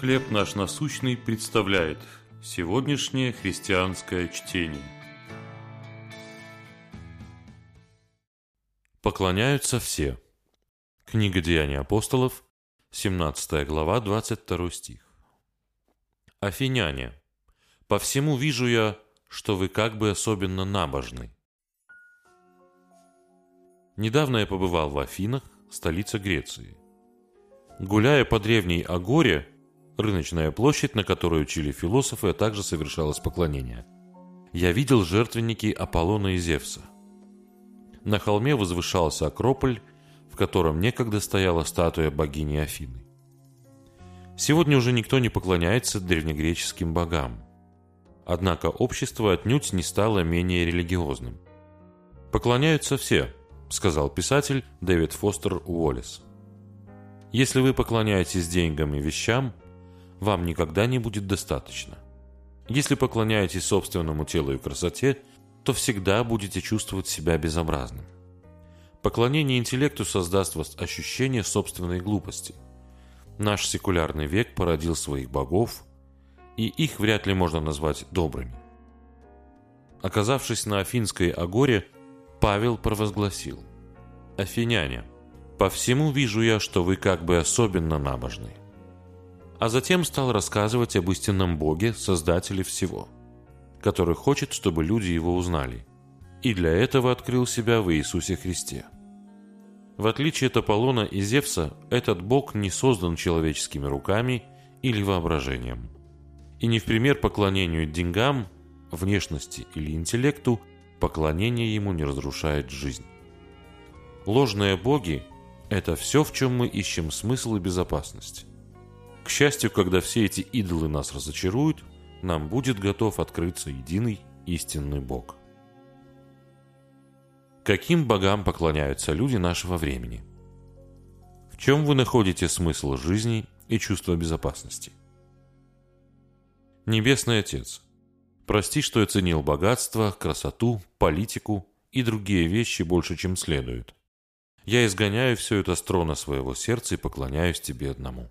«Хлеб наш насущный» представляет сегодняшнее христианское чтение. Поклоняются все. Книга Деяний апостолов, 17 глава, 22 стих. Афиняне, по всему вижу я, что вы как бы особенно набожны. Недавно я побывал в Афинах, столице Греции. Гуляя по древней Агоре, рыночная площадь, на которой учили философы, а также совершалось поклонение, я видел жертвенники Аполлона и Зевса. На холме возвышался Акрополь, в котором некогда стояла статуя богини Афины. Сегодня уже никто не поклоняется древнегреческим богам. Однако общество отнюдь не стало менее религиозным. Поклоняются все –— сказал писатель Дэвид Фостер Уоллес. «Если вы поклоняетесь деньгам и вещам, вам никогда не будет достаточно. Если поклоняетесь собственному телу и красоте, то всегда будете чувствовать себя безобразным. Поклонение интеллекту создаст вас ощущение собственной глупости. Наш секулярный век породил своих богов, и их вряд ли можно назвать добрыми. Оказавшись на Афинской агоре, Павел провозгласил. «Афиняне, по всему вижу я, что вы как бы особенно набожны». А затем стал рассказывать об истинном Боге, Создателе всего, который хочет, чтобы люди его узнали, и для этого открыл себя в Иисусе Христе. В отличие от Аполлона и Зевса, этот Бог не создан человеческими руками или воображением. И не в пример поклонению деньгам, внешности или интеллекту – Поклонение ему не разрушает жизнь. Ложные боги – это все, в чем мы ищем смысл и безопасность. К счастью, когда все эти идолы нас разочаруют, нам будет готов открыться единый истинный Бог. Каким богам поклоняются люди нашего времени? В чем вы находите смысл жизни и чувство безопасности? Небесный Отец, Прости, что я ценил богатство, красоту, политику и другие вещи больше, чем следует. Я изгоняю все это с своего сердца и поклоняюсь тебе одному.